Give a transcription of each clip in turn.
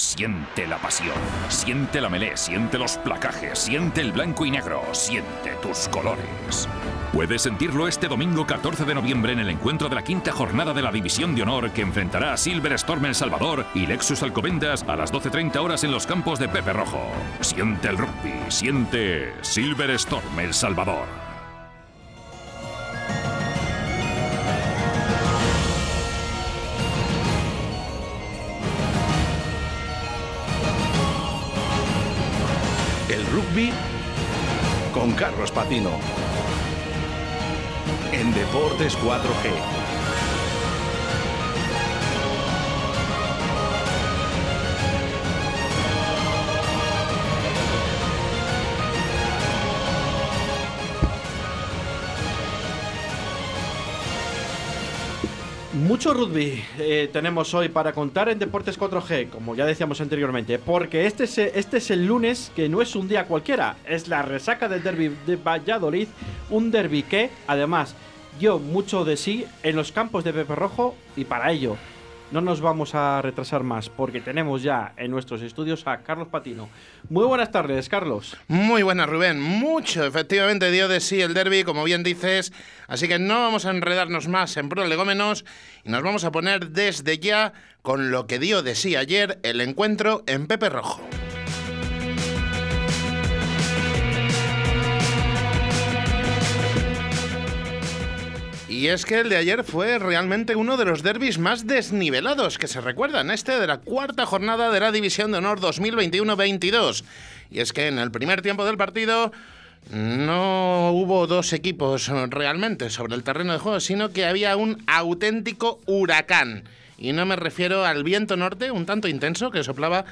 siente la pasión. Siente la melé, siente los placajes, siente el blanco y negro, siente tus colores. Puedes sentirlo este domingo 14 de noviembre en el encuentro de la quinta jornada de la División de Honor que enfrentará a Silver Storm El Salvador y Lexus Alcobendas a las 12.30 horas en los campos de Pepe Rojo. Siente el rugby, siente Silver Storm El Salvador. Rugby con Carlos Patino. En Deportes 4G. Mucho rugby eh, tenemos hoy para contar en Deportes 4G, como ya decíamos anteriormente, porque este es, este es el lunes que no es un día cualquiera, es la resaca del derby de Valladolid, un derby que, además, dio mucho de sí en los campos de Pepe Rojo y para ello no nos vamos a retrasar más porque tenemos ya en nuestros estudios a Carlos Patino. Muy buenas tardes, Carlos. Muy buenas, Rubén. Mucho, efectivamente, dio de sí el derby, como bien dices. Así que no vamos a enredarnos más en prolegómenos y nos vamos a poner desde ya con lo que dio de sí ayer el encuentro en Pepe Rojo. Y es que el de ayer fue realmente uno de los derbis más desnivelados que se recuerdan, este de la cuarta jornada de la División de Honor 2021-22. Y es que en el primer tiempo del partido no hubo dos equipos realmente sobre el terreno de juego, sino que había un auténtico huracán. Y no me refiero al viento norte, un tanto intenso, que soplaba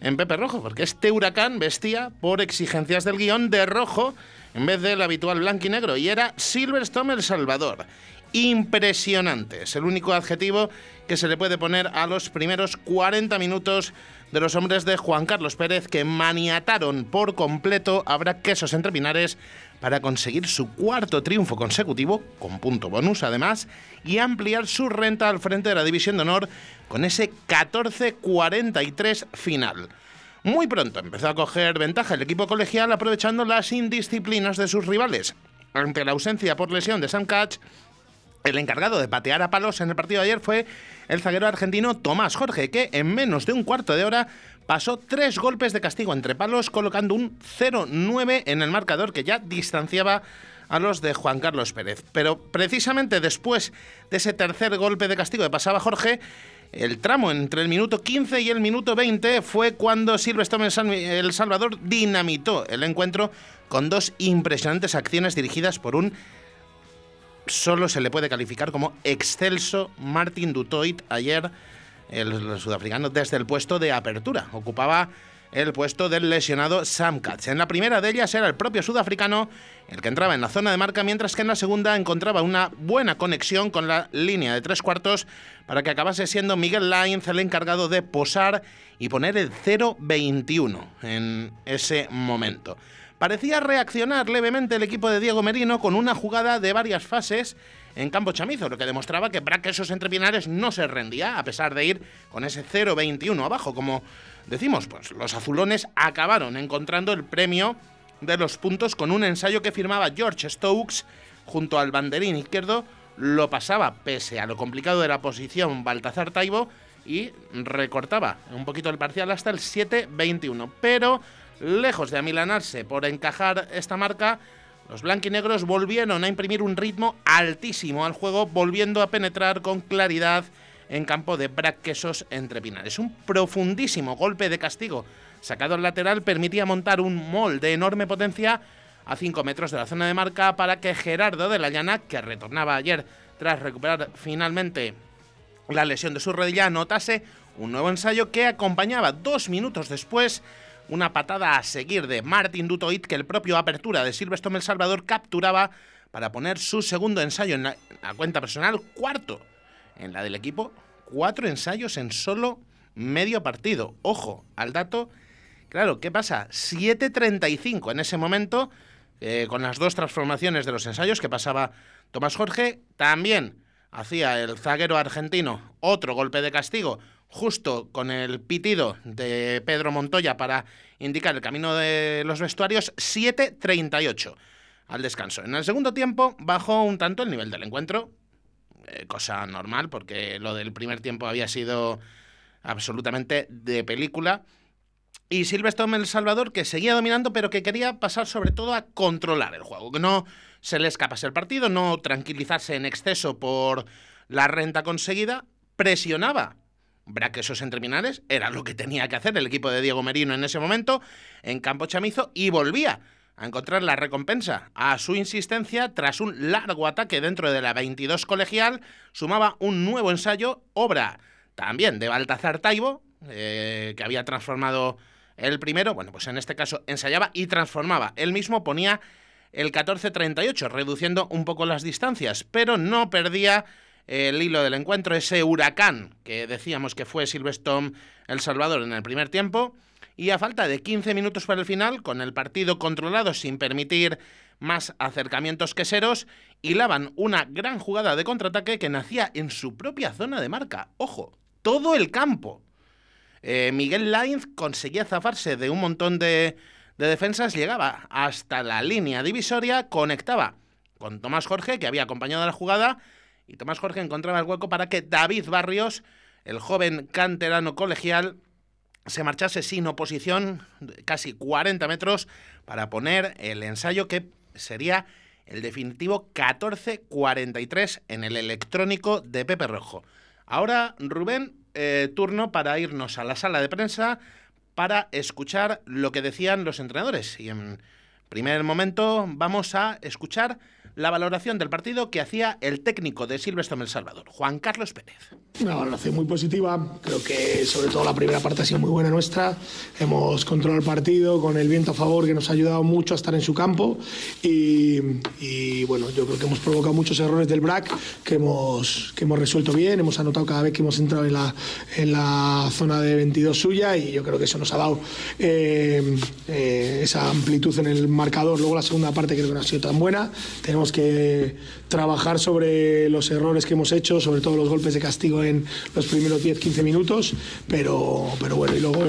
en Pepe Rojo, porque este huracán vestía, por exigencias del guion, de rojo en vez del habitual blanco y negro, y era Silverstone El Salvador. Impresionante, es el único adjetivo que se le puede poner a los primeros 40 minutos de los hombres de Juan Carlos Pérez que maniataron por completo a Quesos entre Pinares para conseguir su cuarto triunfo consecutivo, con punto bonus además, y ampliar su renta al frente de la División de Honor con ese 14-43 final. Muy pronto empezó a coger ventaja el equipo colegial aprovechando las indisciplinas de sus rivales. Ante la ausencia por lesión de Sam Catch, el encargado de patear a palos en el partido de ayer fue el zaguero argentino Tomás Jorge, que en menos de un cuarto de hora pasó tres golpes de castigo entre palos, colocando un 0-9 en el marcador que ya distanciaba a los de Juan Carlos Pérez. Pero precisamente después de ese tercer golpe de castigo que pasaba Jorge, el tramo entre el minuto 15 y el minuto 20 fue cuando Silverstone El Salvador dinamitó el encuentro con dos impresionantes acciones dirigidas por un solo se le puede calificar como excelso Martin Dutoit ayer el, sudafricano desde el puesto de apertura ocupaba el puesto del lesionado Sam Katz. En la primera de ellas era el propio sudafricano el que entraba en la zona de marca, mientras que en la segunda encontraba una buena conexión con la línea de tres cuartos para que acabase siendo Miguel Lainz el encargado de posar y poner el 0-21 en ese momento. Parecía reaccionar levemente el equipo de Diego Merino con una jugada de varias fases en campo chamizo, lo que demostraba que esos entrepinares no se rendía, a pesar de ir con ese 0-21 abajo, como decimos, pues los azulones acabaron encontrando el premio de los puntos con un ensayo que firmaba George Stokes junto al banderín izquierdo, lo pasaba pese a lo complicado de la posición Baltazar Taibo y recortaba un poquito el parcial hasta el 7-21. Pero lejos de amilanarse por encajar esta marca, los blanquinegros volvieron a imprimir un ritmo altísimo al juego, volviendo a penetrar con claridad en campo de Braquesos entre Pinares. Un profundísimo golpe de castigo sacado al lateral permitía montar un mol de enorme potencia a 5 metros de la zona de marca para que Gerardo de la Llana, que retornaba ayer tras recuperar finalmente la lesión de su rodilla, anotase un nuevo ensayo que acompañaba dos minutos después una patada a seguir de Martin Dutoit que el propio Apertura de Silverstone El Salvador capturaba para poner su segundo ensayo en la cuenta personal, cuarto en la del equipo, cuatro ensayos en solo medio partido. Ojo al dato. Claro, ¿qué pasa? 7.35 en ese momento, eh, con las dos transformaciones de los ensayos que pasaba Tomás Jorge, también hacía el zaguero argentino otro golpe de castigo justo con el pitido de Pedro Montoya para indicar el camino de los vestuarios, 7.38 al descanso. En el segundo tiempo bajó un tanto el nivel del encuentro, eh, cosa normal porque lo del primer tiempo había sido absolutamente de película. Y Silverstone El Salvador que seguía dominando pero que quería pasar sobre todo a controlar el juego, que no se le escapase el partido, no tranquilizarse en exceso por la renta conseguida, presionaba braquesos en terminales, era lo que tenía que hacer el equipo de Diego Merino en ese momento, en campo chamizo, y volvía a encontrar la recompensa a su insistencia tras un largo ataque dentro de la 22 colegial, sumaba un nuevo ensayo, obra también de Baltazar Taibo, eh, que había transformado el primero, bueno, pues en este caso ensayaba y transformaba. Él mismo ponía el 14-38, reduciendo un poco las distancias, pero no perdía el hilo del encuentro, ese huracán que decíamos que fue Silverstone El Salvador en el primer tiempo. Y a falta de 15 minutos para el final, con el partido controlado sin permitir más acercamientos queseros, hilaban una gran jugada de contraataque que nacía en su propia zona de marca. Ojo, todo el campo. Eh, Miguel Lainz conseguía zafarse de un montón de, de defensas, llegaba hasta la línea divisoria, conectaba con Tomás Jorge, que había acompañado la jugada, y Tomás Jorge encontraba el hueco para que David Barrios, el joven canterano colegial, se marchase sin oposición casi 40 metros para poner el ensayo que sería el definitivo 14-43 en el electrónico de Pepe Rojo. Ahora, Rubén, eh, turno para irnos a la sala de prensa para escuchar lo que decían los entrenadores. Y en primer momento vamos a escuchar la valoración del partido que hacía el técnico de Silverstone El Salvador, Juan Carlos Pérez. Una valoración muy positiva, creo que sobre todo la primera parte ha sido muy buena nuestra, hemos controlado el partido con el viento a favor que nos ha ayudado mucho a estar en su campo. Y, bueno, yo creo que hemos provocado muchos errores del BRAC que hemos, que hemos resuelto bien, hemos anotado cada vez que hemos entrado en la, en la zona de 22 suya y yo creo que eso nos ha dado eh, eh, esa amplitud en el marcador. Luego la segunda parte creo que no ha sido tan buena, tenemos que trabajar sobre los errores que hemos hecho, sobre todo los golpes de castigo en los primeros 10-15 minutos, pero, pero bueno, y luego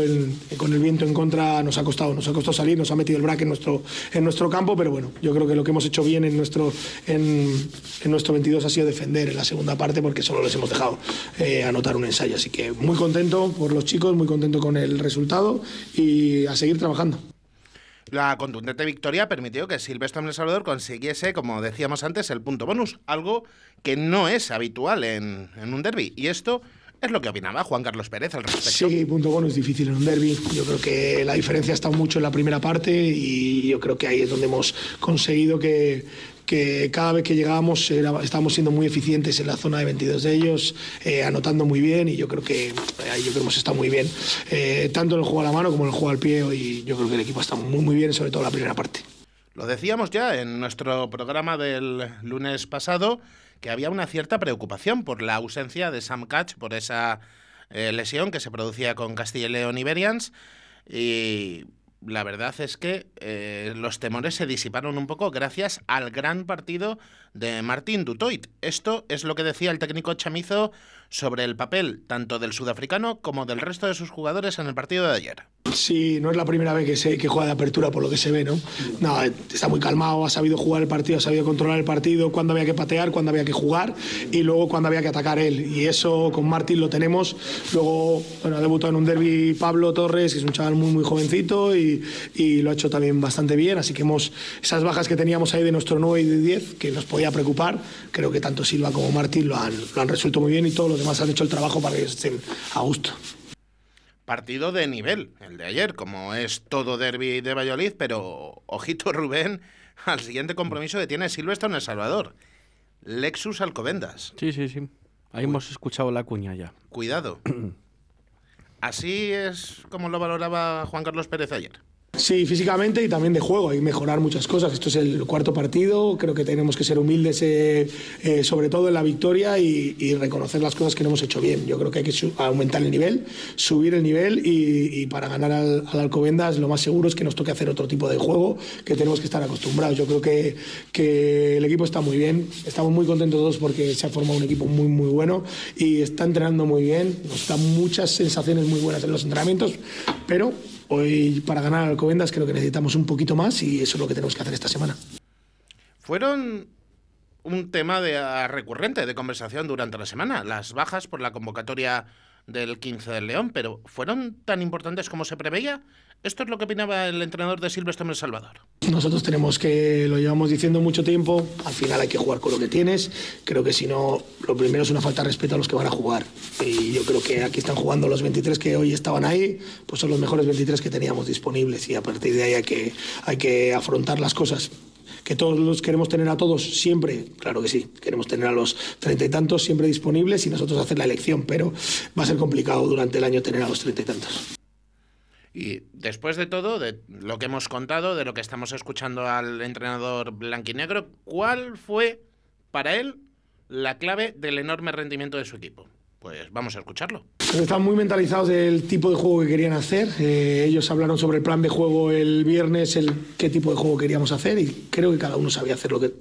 con el viento en contra nos ha costado, nos ha costado salir, nos ha metido el braque en nuestro, en nuestro campo, pero bueno, yo creo que lo que hemos hecho bien en nuestro, en, nuestro 22 ha sido defender en la segunda parte porque solo les hemos dejado eh, anotar un ensayo, así que muy contento por los chicos, muy contento con el resultado y a seguir trabajando. La contundente victoria permitió que Silvestre El Salvador consiguiese, como decíamos antes, el punto bonus, algo que no es habitual en, un derby. Y esto es lo que opinaba Juan Carlos Pérez al respecto. Sí, punto bonus difícil en un derby. Yo creo que la diferencia ha estado mucho en la primera parte y yo creo que ahí es donde hemos conseguido que, que cada vez que llegábamos estábamos siendo muy eficientes en la zona de 22 de ellos, eh, anotando muy bien y yo creo que ahí yo creo que hemos estado muy bien, eh, tanto en el juego a la mano como en el juego al pie y yo creo que el equipo está muy muy bien, sobre todo la primera parte. Lo decíamos ya en nuestro programa del lunes pasado que había una cierta preocupación por la ausencia de Sam Catch, por esa eh, lesión que se producía con Castilla y León Iberians y la verdad es que eh, los temores se disiparon un poco gracias al gran partido de Martín Dutoit. Esto es lo que decía el técnico chamizo sobre el papel tanto del sudafricano como del resto de sus jugadores en el partido de ayer. Sí, no es la primera vez que, se, que juega de apertura por lo que se ve, ¿no? No, está muy calmado, ha sabido jugar el partido, ha sabido controlar el partido, cuándo había que patear, cuándo había que jugar y luego cuándo había que atacar él. Y eso con Martín lo tenemos. Luego, bueno, ha debutado en un derby Pablo Torres, que es un chaval muy, muy jovencito y, y lo ha hecho también bastante bien. Así que hemos, esas bajas que teníamos ahí de nuestro 9 y de 10, que nos podía preocupar, creo que tanto Silva como Martín lo han, lo han resuelto muy bien y todos los demás han hecho el trabajo para que estén a gusto partido de nivel, el de ayer, como es todo derby de Valladolid, pero ojito Rubén al siguiente compromiso que tiene Silvestre en El Salvador. Lexus Alcobendas. Sí, sí, sí. Ahí hemos escuchado la cuña ya. Cuidado. Así es como lo valoraba Juan Carlos Pérez ayer. Sí, físicamente y también de juego. Que mejorar muchas cosas. Esto es el cuarto partido. Creo que tenemos que ser humildes, eh, eh, sobre todo en la victoria y, y, reconocer las cosas que no hemos hecho bien. Yo creo que hay que aumentar el nivel, subir el nivel y, y para ganar al, al, Alcobendas lo más seguro es que nos toque hacer otro tipo de juego que tenemos que estar acostumbrados. Yo creo que, que el equipo está muy bien. Estamos muy contentos todos porque se ha formado un equipo muy, muy bueno y está entrenando muy bien. Nos dan muchas sensaciones muy buenas en los entrenamientos, pero Hoy para ganar al Alcobendas creo que necesitamos un poquito más y eso es lo que tenemos que hacer esta semana. Fueron un tema de, recurrente de conversación durante la semana, las bajas por la convocatoria del 15 del León, pero ¿fueron tan importantes como se preveía? Esto es lo que opinaba el entrenador de Silvestre en El Salvador. Nosotros tenemos que, lo llevamos diciendo mucho tiempo, al final hay que jugar con lo que tienes. Creo que si no, lo primero es una falta de respeto a los que van a jugar. Y yo creo que aquí están jugando los 23 que hoy estaban ahí, pues son los mejores 23 que teníamos disponibles y a partir de ahí hay que, hay que afrontar las cosas que todos los queremos tener a todos siempre, claro que sí, queremos tener a los treinta y tantos siempre disponibles y nosotros hacer la elección, pero va a ser complicado durante el año tener a los treinta y tantos. Y después de todo, de lo que hemos contado, de lo que estamos escuchando al entrenador blanquinegro, ¿cuál fue para él la clave del enorme rendimiento de su equipo? Pues vamos a escucharlo. Están muy mentalizados del tipo de juego que querían hacer. Eh, ellos hablaron sobre el plan de juego el viernes, el qué tipo de juego queríamos hacer y creo que cada uno sabía hacer lo que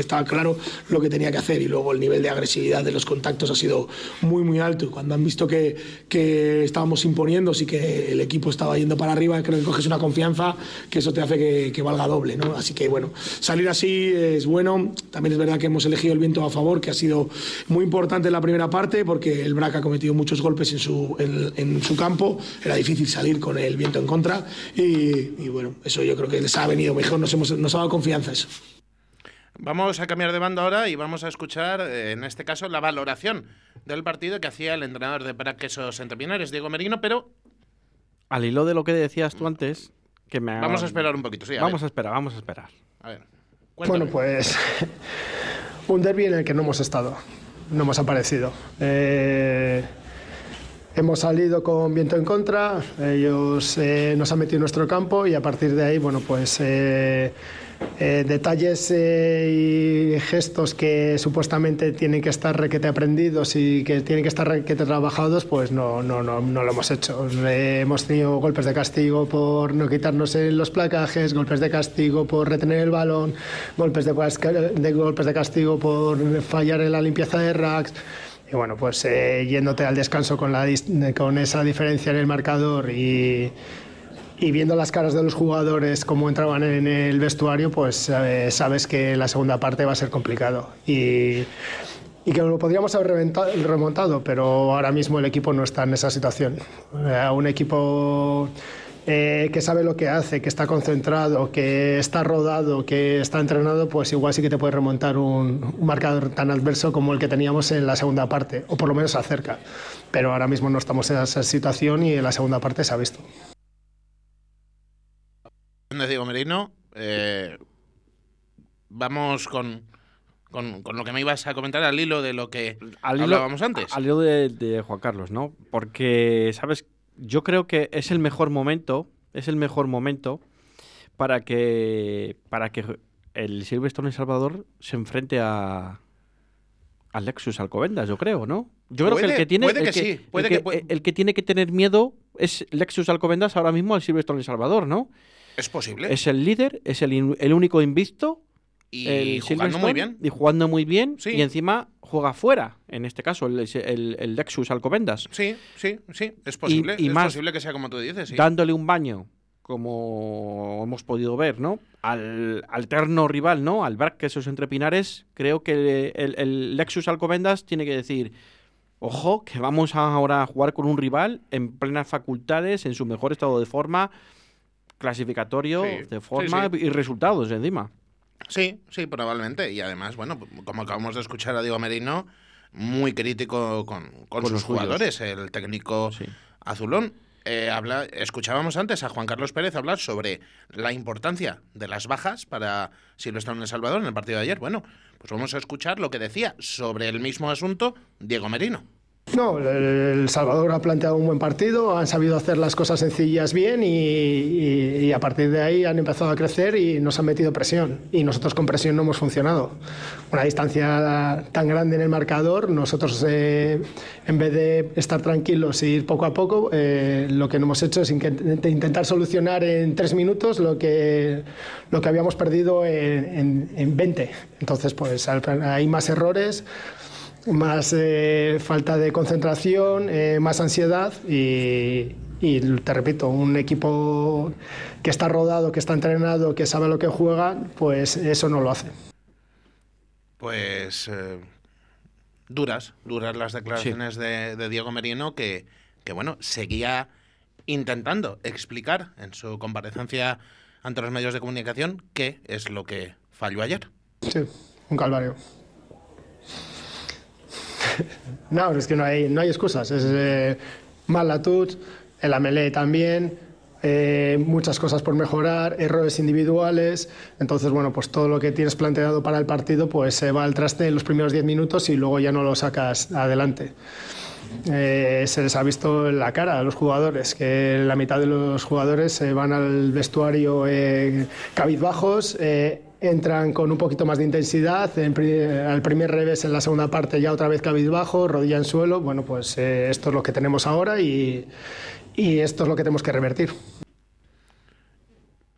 estaba claro lo que tenía que hacer y luego el nivel de agresividad de los contactos ha sido muy muy alto. Cuando han visto que, que estábamos imponiendo y que el equipo estaba yendo para arriba, creo que coges una confianza que eso te hace que, que, valga doble. ¿no? Así que bueno, salir así es bueno. También es verdad que hemos elegido el viento a favor, que ha sido muy importante en la primera parte porque el BRAC ha cometido muchos golpes en su, en, en su campo. Era difícil salir con el viento en contra y, y, bueno, eso yo creo que les ha venido mejor, nos, hemos, nos ha dado confianza eso. Vamos a cambiar de banda ahora y vamos a escuchar, eh, en este caso, la valoración del partido que hacía el entrenador de Braquesos Entrepinares, Diego Merino, pero... Al hilo de lo que decías tú antes, que me... Vamos a esperar un poquito, sí. A vamos ver. a esperar, vamos a esperar. A ver. Cuéntame. Bueno, pues un derby en el que no hemos estado, no hemos aparecido. Eh, hemos salido con viento en contra, ellos eh, nos han metido en nuestro campo y a partir de ahí, bueno, pues... Eh, eh, detalles eh, y gestos que supuestamente tienen que estar requete aprendidos y que tienen que estar requete trabajados, pues no, no, no, no lo hemos hecho. Eh, hemos tenido golpes de castigo por no quitarnos los placajes, golpes de castigo por retener el balón, golpes de, de golpes de castigo por fallar en la limpieza de racks. Y bueno, pues eh, yéndote al descanso con, la, con esa diferencia en el marcador y, y viendo las caras de los jugadores, cómo entraban en el vestuario, pues eh, sabes que la segunda parte va a ser complicado. Y, y que lo podríamos haber remontado, pero ahora mismo el equipo no está en esa situación. Eh, un equipo eh, que sabe lo que hace, que está concentrado, que está rodado, que está entrenado, pues igual sí que te puede remontar un, un marcador tan adverso como el que teníamos en la segunda parte, o por lo menos acerca. Pero ahora mismo no estamos en esa situación y en la segunda parte se ha visto de Diego Merino. Eh, vamos con, con, con, lo que me ibas a comentar al hilo de lo que al hablábamos antes. Al hilo de, de, Juan Carlos, ¿no? Porque, ¿sabes? Yo creo que es el mejor momento, es el mejor momento para que, para que el Silverstone El Salvador se enfrente a, al Lexus Alcobendas, yo creo, ¿no? Yo creo que el que tiene puede el que, que, sí, puede el que, que puede... el que tiene que tener miedo es Lexus Alcobendas ahora mismo al Silverstone El Salvador, ¿no? Es posible. Es el líder, es el, el único invicto. Y el jugando muy bien. Y jugando muy bien. Sí. Y encima juega fuera, en este caso, el, el, el Lexus Alcobendas. Sí, sí, sí. Es posible. Y, y es más, posible que sea como tú dices. Sí. Dándole un baño, como hemos podido ver, ¿no? Al alterno rival, ¿no? Al Braquesos entre Pinares, creo que el, el Lexus Alcobendas tiene que decir. Ojo, que vamos ahora a jugar con un rival en plenas facultades, en su mejor estado de forma, clasificatorio Sí, de forma sí, sí. y resultados encima. Sí, sí, probablemente. Y además, bueno, como acabamos de escuchar a Diego Merino, muy crítico con, con, Con sus los suyos. jugadores, el técnico azulón. Eh, habla, escuchábamos antes a Juan Carlos Pérez hablar sobre la importancia de las bajas para Silvestre en El Salvador en el partido de ayer. Bueno, pues vamos a escuchar lo que decía sobre el mismo asunto Diego Merino. No, El Salvador ha planteado un buen partido, han sabido hacer las cosas sencillas bien y, a partir de ahí han empezado a crecer y nos han metido presión. Y nosotros con presión no hemos funcionado. Una distancia tan grande en el marcador, nosotros eh, en vez de estar tranquilos y ir poco a poco, eh, lo que no hemos hecho es intentar solucionar en tres minutos lo que, lo que habíamos perdido en, en 20. Entonces, pues hay más errores más eh, falta de concentración, eh, más ansiedad y, te repito, un equipo que está rodado, que está entrenado, que sabe lo que juega, pues eso no lo hace. Pues eh, duras, duras las declaraciones de, Diego Merino que, que, bueno, seguía intentando explicar en su comparecencia ante los medios de comunicación qué es lo que falló ayer. Sí, un calvario. no, es que no hay, no hay excusas. Es eh, Malatut, el Amelé también, eh, muchas cosas por mejorar, errores individuales. Entonces, bueno, pues todo lo que tienes planteado para el partido pues se va al traste en los primeros 10 minutos y luego ya no lo sacas adelante. Eh, se les ha visto en la cara a los jugadores, que la mitad de los jugadores se van al vestuario eh, cabizbajos, eh, entran con un poquito más de intensidad, al primer revés en la segunda parte ya otra vez cabizbajo, rodilla en suelo, bueno pues eh, esto es lo que tenemos ahora y, esto es lo que tenemos que revertir.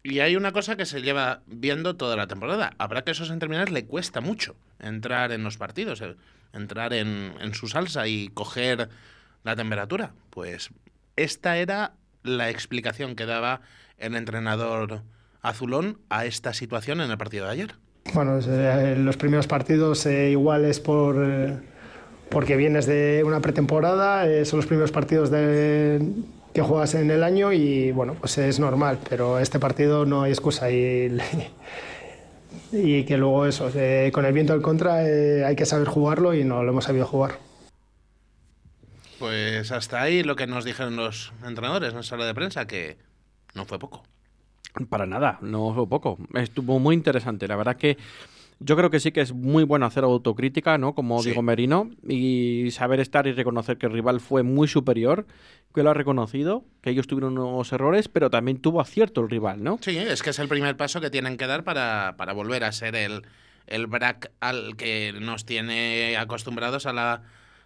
Y hay una cosa que se lleva viendo toda la temporada. Habrá que a esos entrenadores le cuesta mucho entrar en los partidos, eh, entrar en, en su salsa y coger la temperatura. Pues esta era la explicación que daba el entrenador azulón a esta situación en el partido de ayer? Bueno, eh, los primeros partidos eh, igual es por, eh, porque vienes de una pretemporada, son los primeros partidos de, que juegas en el año y bueno, pues es normal, pero este partido no hay excusa y, y que luego eso, con el viento en contra hay que saber jugarlo y no lo hemos sabido jugar. Pues hasta ahí lo que nos dijeron los entrenadores en la sala de prensa, que no fue poco. Para nada, no poco. Estuvo muy interesante. La verdad que yo creo que sí que es muy bueno hacer autocrítica, ¿no? Como digo Merino, y saber estar y reconocer que el rival fue muy superior, que lo ha reconocido, que ellos tuvieron unos errores, pero también tuvo acierto el rival, ¿no? Sí, es que es el primer paso que tienen que dar para, para volver a ser el, el BRAC al que nos tiene acostumbrados a la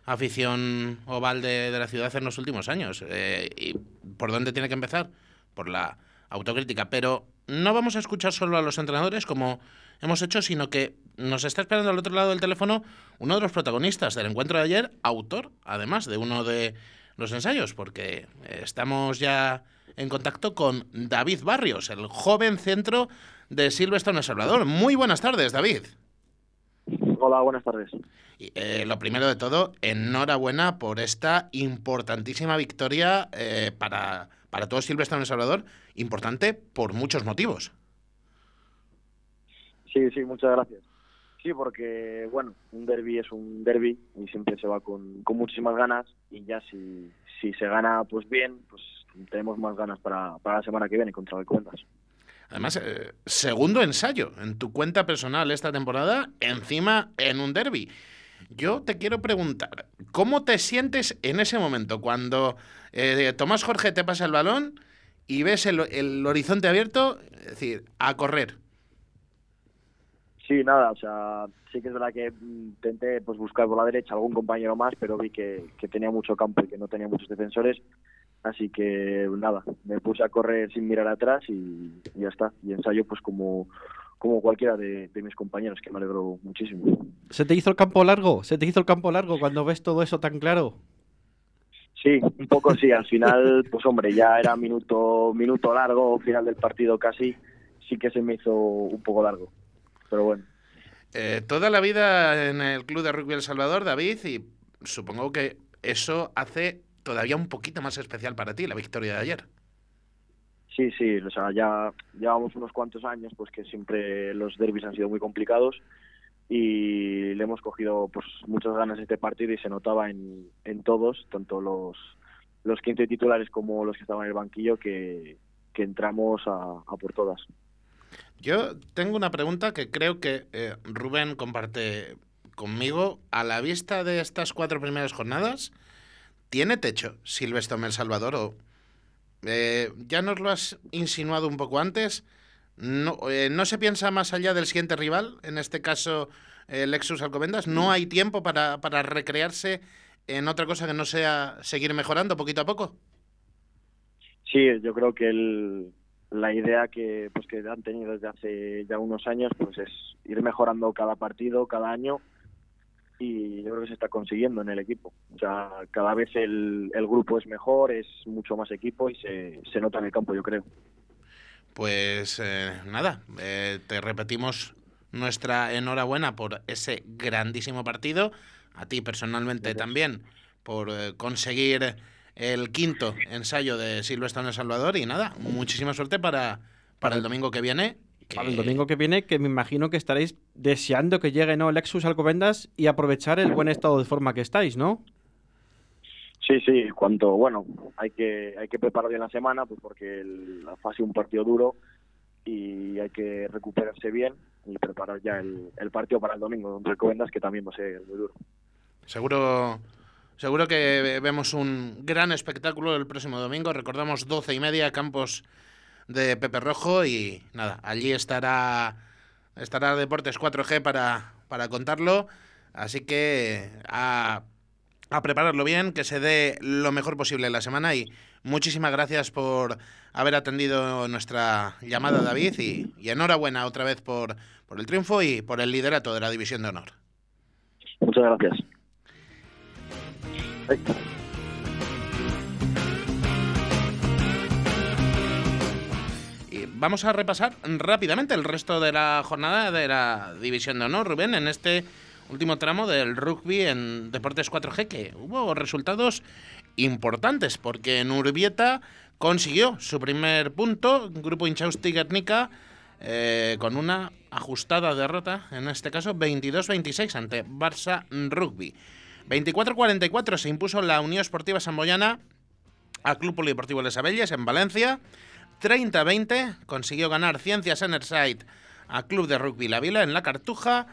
afición oval de, de la ciudad en los últimos años. Eh, ¿Y por dónde tiene que empezar? Por la autocrítica. Pero no vamos a escuchar solo a los entrenadores como hemos hecho, sino que nos está esperando al otro lado del teléfono uno de los protagonistas del encuentro de ayer, autor, además de uno de los ensayos, porque estamos ya en contacto con David Barrios, el joven centro de Silvestre El Salvador. Muy buenas tardes, David. Hola, buenas tardes. Eh, lo primero de todo, enhorabuena por esta importantísima victoria eh, para para todo Silvestre en El Salvador, importante por muchos motivos. Sí, sí, muchas gracias. Sí, porque, bueno, un derby es un derby y siempre se va con, muchísimas ganas y ya si, si se gana pues bien, pues tenemos más ganas para, la semana que viene contra el Cuentas. Además, eh, segundo ensayo en tu cuenta personal esta temporada, encima en un derby. Yo te quiero preguntar, ¿cómo te sientes en ese momento cuando eh, Tomás Jorge te pasa el balón y ves el, horizonte abierto? Es decir, a correr. Sí, nada, o sea, sí que es verdad que intenté pues, buscar por la derecha algún compañero más, pero vi que, tenía mucho campo y que no tenía muchos defensores. Así que nada, me puse a correr sin mirar atrás y, y ya está. Y ensayo pues como, como cualquiera de, mis compañeros, que me alegro muchísimo. ¿Se te hizo el campo largo? ¿Se te hizo el campo largo cuando ves todo eso tan claro? Sí, un poco sí. Al final, pues hombre, ya era minuto, minuto largo, final del partido casi, sí que se me hizo un poco largo. Pero bueno. Eh, toda la vida en el Club de Rugby El Salvador, David, y supongo que eso hace todavía un poquito más especial para ti la victoria de ayer. Sí, sí, o sea, ya llevamos unos cuantos años pues que siempre los derbis han sido muy complicados y le hemos cogido pues muchas ganas este partido y se notaba en, en todos, tanto los, los 15 titulares como los que estaban en el banquillo, que, entramos a, por todas. Yo tengo una pregunta que creo que eh, Rubén comparte conmigo. A la vista de estas cuatro primeras jornadas, ¿Tiene techo Silvestre El Salvador o eh, ya nos lo has insinuado un poco antes? No, eh, ¿No se piensa más allá del siguiente rival, en este caso el Lexus Alcobendas? ¿No hay tiempo para, para recrearse en otra cosa que no sea seguir mejorando poquito a poco? Sí, yo creo que la idea que, pues, que han tenido desde hace ya unos años pues es ir mejorando cada partido, cada año y yo creo que se está consiguiendo en el equipo. O sea, cada vez el, el grupo es mejor, es mucho más equipo y se, se nota en el campo, yo creo. Pues eh, nada, eh, te repetimos nuestra enhorabuena por ese grandísimo partido, a ti personalmente también por eh, conseguir el quinto ensayo de Silvestre en El Salvador y nada, muchísima suerte para, para el domingo que viene. Para el domingo que viene, que me imagino que estaréis deseando que llegue ¿no? Lexus Alcobendas y aprovechar el buen estado de forma que estáis, ¿no? Sí, sí, cuanto, bueno, hay que, hay que preparar bien la semana, pues porque la fase es un partido duro y hay que recuperarse bien y preparar ya el, el partido para el domingo contra Alcobendas, que también va a ser muy duro. Seguro Seguro que vemos un gran espectáculo el próximo domingo. Recordamos 12 y media, campos de Pepe Rojo. Y nada, allí estará, estará Deportes 4G para, para contarlo. Así que a, a prepararlo bien, que se dé lo mejor posible la semana. Y muchísimas gracias por haber atendido nuestra llamada, David. Y, y enhorabuena otra vez por, por el triunfo y por el liderato de la División de Honor. Muchas gracias. Vamos a repasar rápidamente el resto de la jornada de la División de Honor, Rubén, en este último tramo del rugby en Deportes 4G, que hubo resultados importantes, porque en Urbieta consiguió su primer punto, Grupo Inchausti Guernica, eh, con una ajustada derrota, en este caso 22-26 ante Barça Rugby. 24-44 se impuso la Unión Esportiva Samboyana al Club Polideportivo Les Abelles en Valencia. 30-20 consiguió ganar Ciencias Enerside al Club de Rugby La Vila en La Cartuja.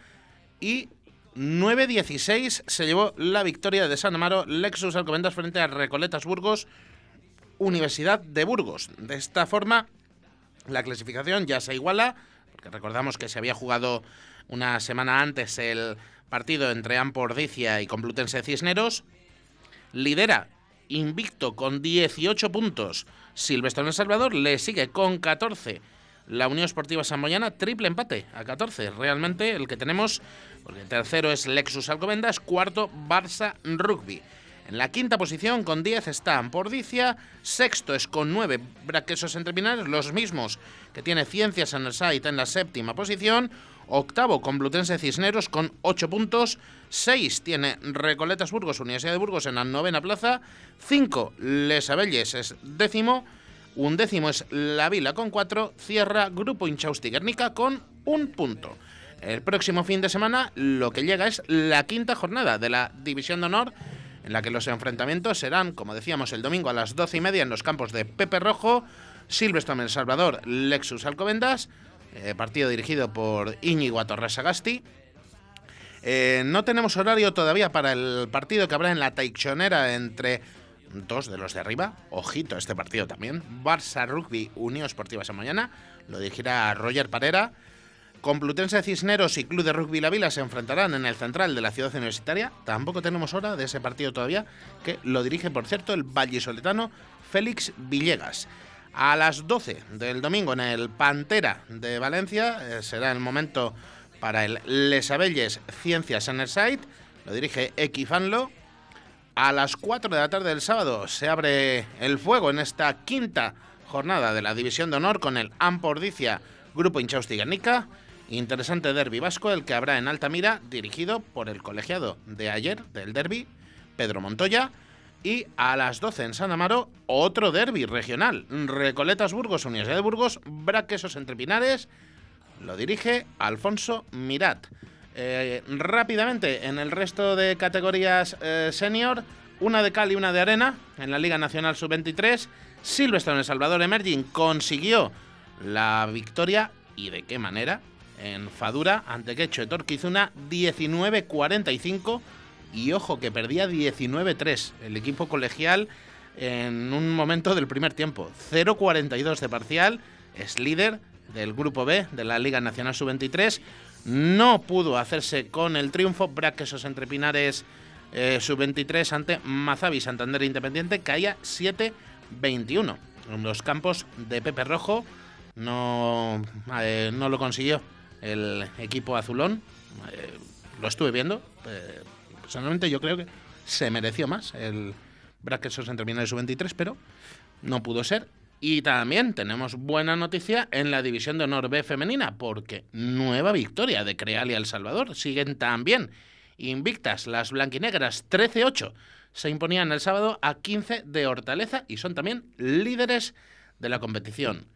Y 9-16 se llevó la victoria de San Amaro Lexus Alcobendas frente a Recoletas Burgos, Universidad de Burgos. De esta forma, la clasificación ya se iguala, porque recordamos que se había jugado una semana antes el partido entre Ampordicia y Complutense Cisneros. Lidera invicto con 18 puntos Silvestre en El Salvador, le sigue con 14 la Unión Esportiva Samboyana, triple empate a 14. Realmente el que tenemos, porque el tercero es Lexus Alcobendas, cuarto Barça Rugby. En la quinta posición con 10 está Ampordicia, sexto es con 9 Braquesos Entrepinares, los mismos que tiene Ciencias en el site en la séptima posición, Octavo, Complutense Cisneros con 8 puntos. 6 tiene Recoletas Burgos, Universidad de Burgos en la novena plaza. 5, Les Abelles es décimo. Un décimo es La Vila con 4. Cierra Grupo Inchausti Guernica con un punto. El próximo fin de semana lo que llega es la quinta jornada de la División de Honor, en la que los enfrentamientos serán, como decíamos, el domingo a las 12 y media en los campos de Pepe Rojo, Silvestre El Salvador, Lexus Alcobendas, eh, partido dirigido por Íñigo Torres Sagasti. Eh, no tenemos horario todavía para el partido que habrá en la Taichonera entre dos de los de arriba. Ojito este partido también. Barça Rugby Unión Esportiva esa mañana. Lo dirigirá Roger Parera. Complutense Cisneros y Club de Rugby La Vila se enfrentarán en el central de la ciudad universitaria. Tampoco tenemos hora de ese partido todavía, que lo dirige, por cierto, el vallisoletano Félix Villegas. A las 12 del domingo en el Pantera de Valencia eh, será el momento para el Les Abelles Ciencias Site. Lo dirige Equifanlo. A las 4 de la tarde del sábado se abre el fuego en esta quinta jornada de la División de Honor con el Ampordicia Grupo Inchausti Guernica. Interesante derby vasco el que habrá en Altamira, dirigido por el colegiado de ayer del derby, Pedro Montoya. Y a las 12 en San Amaro, otro derby regional. Recoletas Burgos, Universidad de Burgos, Braquesos entre Pinares. Lo dirige Alfonso Mirat. Eh, rápidamente, en el resto de categorías eh, senior, una de cal y una de arena. En la Liga Nacional Sub-23, Silvestre en El Salvador Emerging consiguió la victoria. ¿Y de qué manera? En Fadura, ante Quecho Torquizuna, 19-45 y ojo que perdía 19-3 el equipo colegial en un momento del primer tiempo. 0-42 de parcial, es líder del grupo B de la Liga Nacional Sub-23. No pudo hacerse con el triunfo. Braquesos entre Pinares eh, Sub-23 ante Mazavi Santander Independiente caía 7-21. En los campos de Pepe Rojo no, eh, no lo consiguió el equipo azulón. Eh, lo estuve viendo. Personalmente yo creo que se mereció más el Braquesos entre Pinares Sub-23, pero no pudo ser. Y también tenemos buena noticia en la división de honor B femenina, porque nueva victoria de Creal y El Salvador. Siguen también invictas las blanquinegras 13-8. Se imponían el sábado a 15 de Hortaleza y son también líderes de la competición.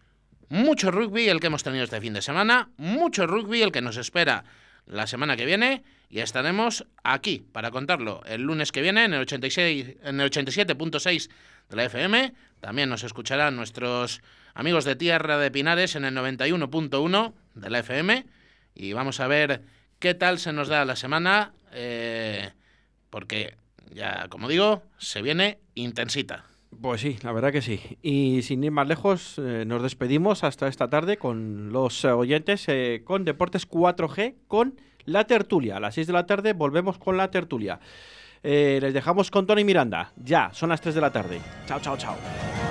Mucho rugby el que hemos tenido este fin de semana, mucho rugby el que nos espera la semana que viene y estaremos aquí para contarlo el lunes que viene en el, 86, en el 87.6 de la FM. También nos escucharán nuestros amigos de Tierra de Pinares en el 91.1 de la FM. Y vamos a ver qué tal se nos da la semana, eh, porque ya, como digo, se viene intensita. Pues sí, la verdad que sí. Y sin ir más lejos, eh, nos despedimos hasta esta tarde con los oyentes, eh, con Deportes 4G, con la tertulia. A las 6 de la tarde volvemos con la tertulia. les dejamos con Tony Miranda. Ya, son las 3 de la tarde. Chao, chao, chao.